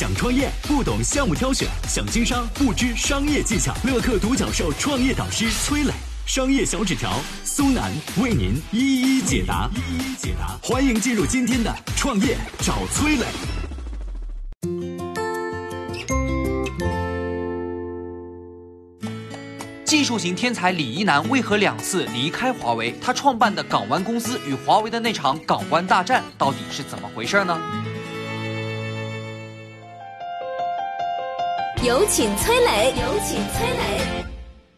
想创业不懂项目挑选，想经商不知商业技巧。乐客独角兽创业导师崔磊，商业小纸条苏南为您一一解答。一一解答，欢迎进入今天的创业找崔磊。技术型天才李一男为何两次离开华为？他创办的港湾公司与华为的那场港湾大战到底是怎么回事呢？有请崔磊，有请崔磊。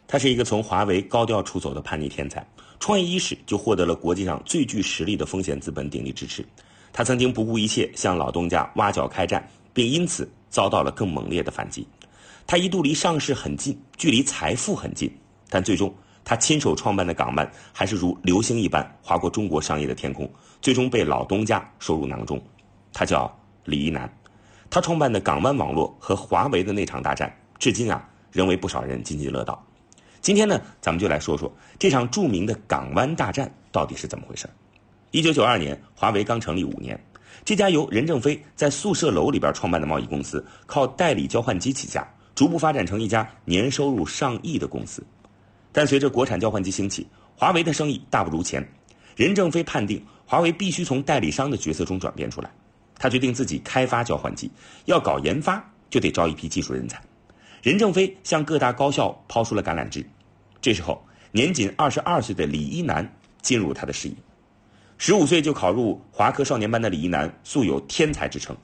他是一个从华为高调出走的叛逆天才，创业伊始就获得了国际上最具实力的风险资本鼎力支持。他曾经不顾一切向老东家挖角开战，并因此遭到了更猛烈的反击。他一度离上市很近，距离财富很近，但最终他亲手创办的港湾还是如流星一般划过中国商业的天空，最终被老东家收入囊中。他叫李一男，他创办的港湾网络和华为的那场大战，至今啊仍为不少人津津乐道。今天呢，咱们就来说说这场著名的港湾大战到底是怎么回事。一九九二年，华为刚成立五年，这家由任正非在宿舍楼里边创办的贸易公司，靠代理交换机起家。逐步发展成一家年收入上亿的公司，但随着国产交换机兴起，华为的生意大不如前。任正非判定华为必须从代理商的角色中转变出来，他决定自己开发交换机，要搞研发就得招一批技术人才。任正非向各大高校抛出了橄榄枝，这时候年仅二十二岁的李一男进入他的视野。十五岁就考入华科少年班的李一男素有天才之称，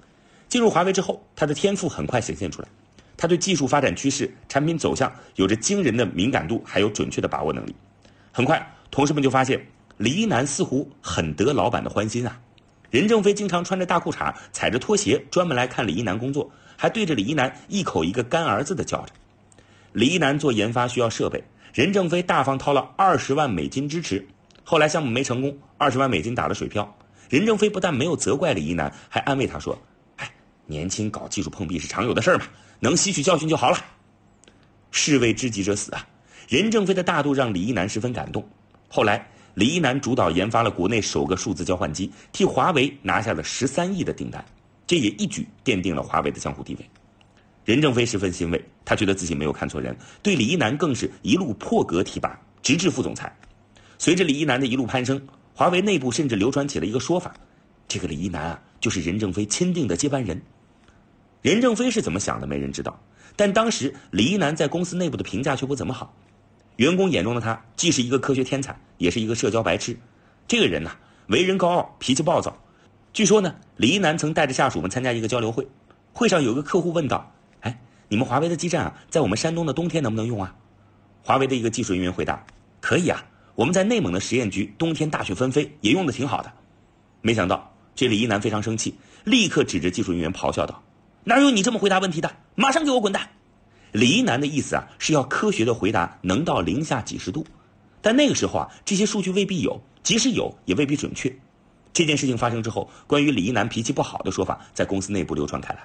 进入华为之后，他的天赋很快显现出来。他对技术发展趋势、产品走向有着惊人的敏感度，还有准确的把握能力。很快，同事们就发现李一男似乎很得老板的欢心啊。任正非经常穿着大裤衩、踩着拖鞋，专门来看李一男工作，还对着李一男一口一个干儿子的叫着。李一男做研发需要设备，任正非大方掏了二十万美金支持。后来项目没成功，二十万美金打了水漂。任正非不但没有责怪李一男，还安慰他说：“哎，年轻搞技术碰壁是常有的事儿嘛。”能吸取教训就好了。士为知己者死啊！任正非的大度让李一男十分感动。后来，李一男主导研发了国内首个数字交换机，替华为拿下了十三亿的订单，这也一举奠定了华为的江湖地位。任正非十分欣慰，他觉得自己没有看错人，对李一男更是一路破格提拔，直至副总裁。随着李一男的一路攀升，华为内部甚至流传起了一个说法：这个李一男啊，就是任正非钦定的接班人。任正非是怎么想的，没人知道。但当时李一男在公司内部的评价却不怎么好，员工眼中的他既是一个科学天才，也是一个社交白痴。这个人呐，为人高傲，脾气暴躁。据说呢，李一男曾带着下属们参加一个交流会，会上有个客户问道：“哎，你们华为的基站啊，在我们山东的冬天能不能用啊？”华为的一个技术人员回答：“可以啊，我们在内蒙的实验局，冬天大雪纷飞，也用的挺好的。”没想到这李一男非常生气，立刻指着技术人员咆哮道。哪有你这么回答问题的？马上给我滚蛋！李一男的意思啊，是要科学的回答能到零下几十度，但那个时候啊，这些数据未必有，即使有，也未必准确。这件事情发生之后，关于李一男脾气不好的说法在公司内部流传开来。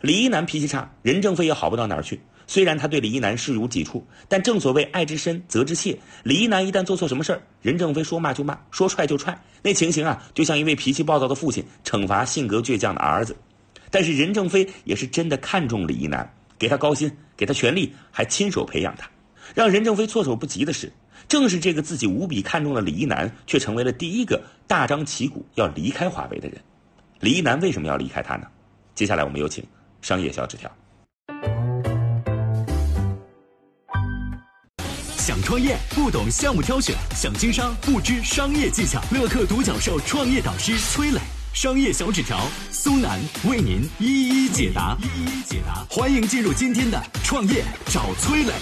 李一男脾气差，任正非也好不到哪儿去。虽然他对李一男视如己出，但正所谓爱之深，责之切。李一男一旦做错什么事儿，任正非说骂就骂，说踹就踹，那情形啊，就像一位脾气暴躁的父亲惩罚性格倔强的儿子。但是任正非也是真的看中李一男，给他高薪，给他权力，还亲手培养他。让任正非措手不及的是，正是这个自己无比看重的李一男，却成为了第一个大张旗鼓要离开华为的人。李一男为什么要离开他呢？接下来我们有请商业小纸条。想创业不懂项目挑选，想经商不知商业技巧。乐客独角兽创业导师崔磊。商业小纸条，苏南为您一一解答。一一解答，欢迎进入今天的创业找崔磊。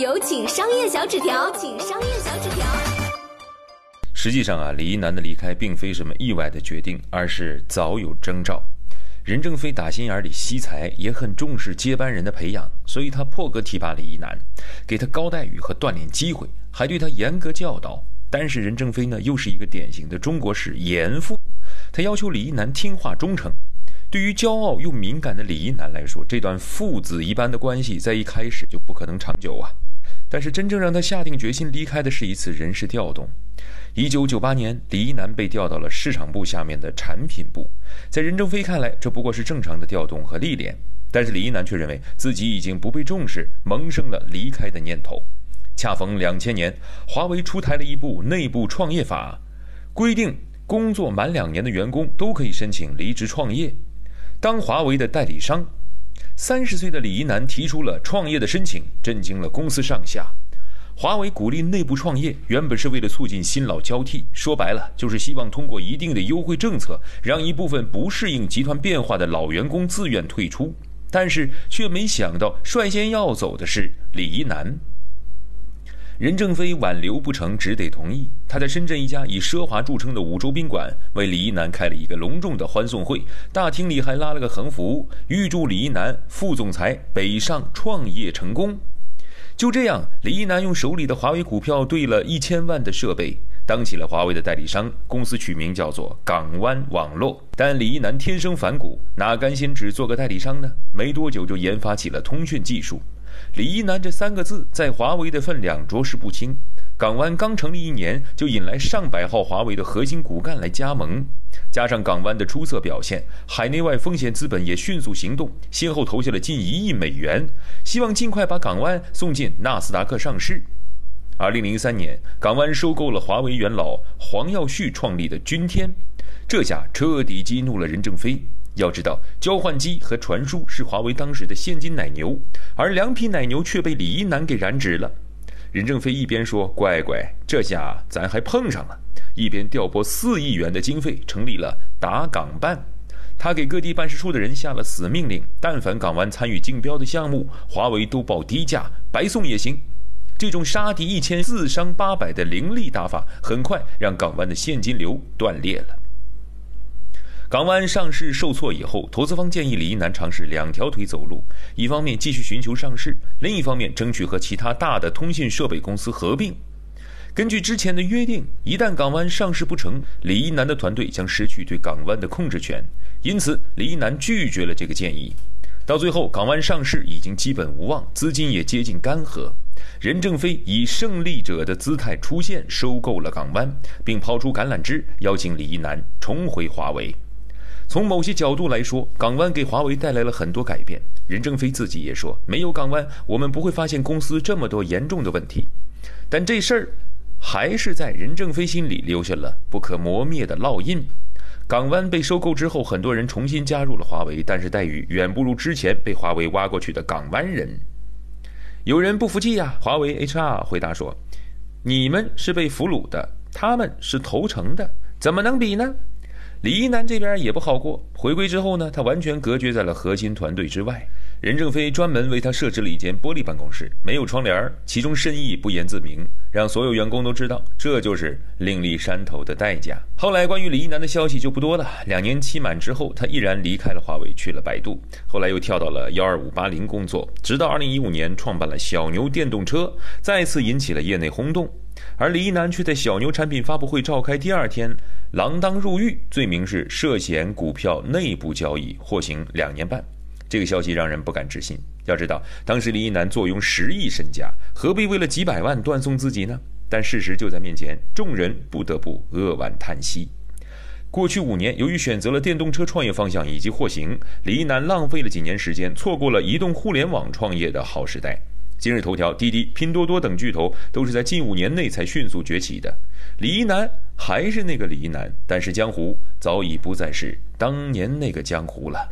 有请商业小纸条，请商业小纸条。实际上啊，李一男的离开并非什么意外的决定，而是早有征兆。任正非打心眼里惜才，也很重视接班人的培养，所以他破格提拔李一男，给他高待遇和锻炼机会，还对他严格教导。但是任正非呢，又是一个典型的中国式严父，他要求李一男听话忠诚。对于骄傲又敏感的李一男来说，这段父子一般的关系在一开始就不可能长久啊。但是真正让他下定决心离开的是一次人事调动。一九九八年，李一男被调到了市场部下面的产品部。在任正非看来，这不过是正常的调动和历练，但是李一男却认为自己已经不被重视，萌生了离开的念头。恰逢两千年，华为出台了一部内部创业法，规定工作满两年的员工都可以申请离职创业，当华为的代理商。三十岁的李一男提出了创业的申请，震惊了公司上下。华为鼓励内部创业，原本是为了促进新老交替，说白了就是希望通过一定的优惠政策，让一部分不适应集团变化的老员工自愿退出。但是却没想到，率先要走的是李一男。任正非挽留不成，只得同意。他在深圳一家以奢华著称的五洲宾馆为李一男开了一个隆重的欢送会，大厅里还拉了个横幅，预祝李一男副总裁北上创业成功。就这样，李一男用手里的华为股票兑了一千万的设备，当起了华为的代理商。公司取名叫做港湾网络。但李一男天生反骨，哪甘心只做个代理商呢？没多久就研发起了通讯技术。李一男这三个字在华为的分量着实不轻。港湾刚成立一年，就引来上百号华为的核心骨干来加盟，加上港湾的出色表现，海内外风险资本也迅速行动，先后投下了近一亿美元，希望尽快把港湾送进纳斯达克上市。二零零三年，港湾收购了华为元老黄耀旭创立的君天，这下彻底激怒了任正非。要知道，交换机和传输是华为当时的现金奶牛，而两匹奶牛却被李一男给染指了。任正非一边说：“乖乖，这下咱还碰上了。”一边调拨四亿元的经费，成立了打港办。他给各地办事处的人下了死命令：但凡港湾参与竞标的项目，华为都报低价，白送也行。这种杀敌一千自伤八百的凌厉打法，很快让港湾的现金流断裂了。港湾上市受挫以后，投资方建议李一男尝试两条腿走路：一方面继续寻求上市，另一方面争取和其他大的通信设备公司合并。根据之前的约定，一旦港湾上市不成，李一男的团队将失去对港湾的控制权。因此，李一男拒绝了这个建议。到最后，港湾上市已经基本无望，资金也接近干涸。任正非以胜利者的姿态出现，收购了港湾，并抛出橄榄枝，邀请李一男重回华为。从某些角度来说，港湾给华为带来了很多改变。任正非自己也说，没有港湾，我们不会发现公司这么多严重的问题。但这事儿还是在任正非心里留下了不可磨灭的烙印。港湾被收购之后，很多人重新加入了华为，但是待遇远不如之前被华为挖过去的港湾人。有人不服气呀，华为 HR 回答说：“你们是被俘虏的，他们是投诚的，怎么能比呢？”李一男这边也不好过。回归之后呢，他完全隔绝在了核心团队之外。任正非专门为他设置了一间玻璃办公室，没有窗帘，其中深意不言自明，让所有员工都知道，这就是另立山头的代价。后来关于李一男的消息就不多了。两年期满之后，他毅然离开了华为，去了百度，后来又跳到了幺二五八零工作，直到二零一五年创办了小牛电动车，再次引起了业内轰动。而李一男却在小牛产品发布会召开第二天，锒铛入狱，罪名是涉嫌股票内部交易，获刑两年半。这个消息让人不敢置信。要知道，当时李一男坐拥十亿身家，何必为了几百万断送自己呢？但事实就在面前，众人不得不扼腕叹息。过去五年，由于选择了电动车创业方向以及获刑，李一男浪费了几年时间，错过了移动互联网创业的好时代。今日头条、滴滴、拼多多等巨头都是在近五年内才迅速崛起的。李一男还是那个李一男，但是江湖早已不再是当年那个江湖了。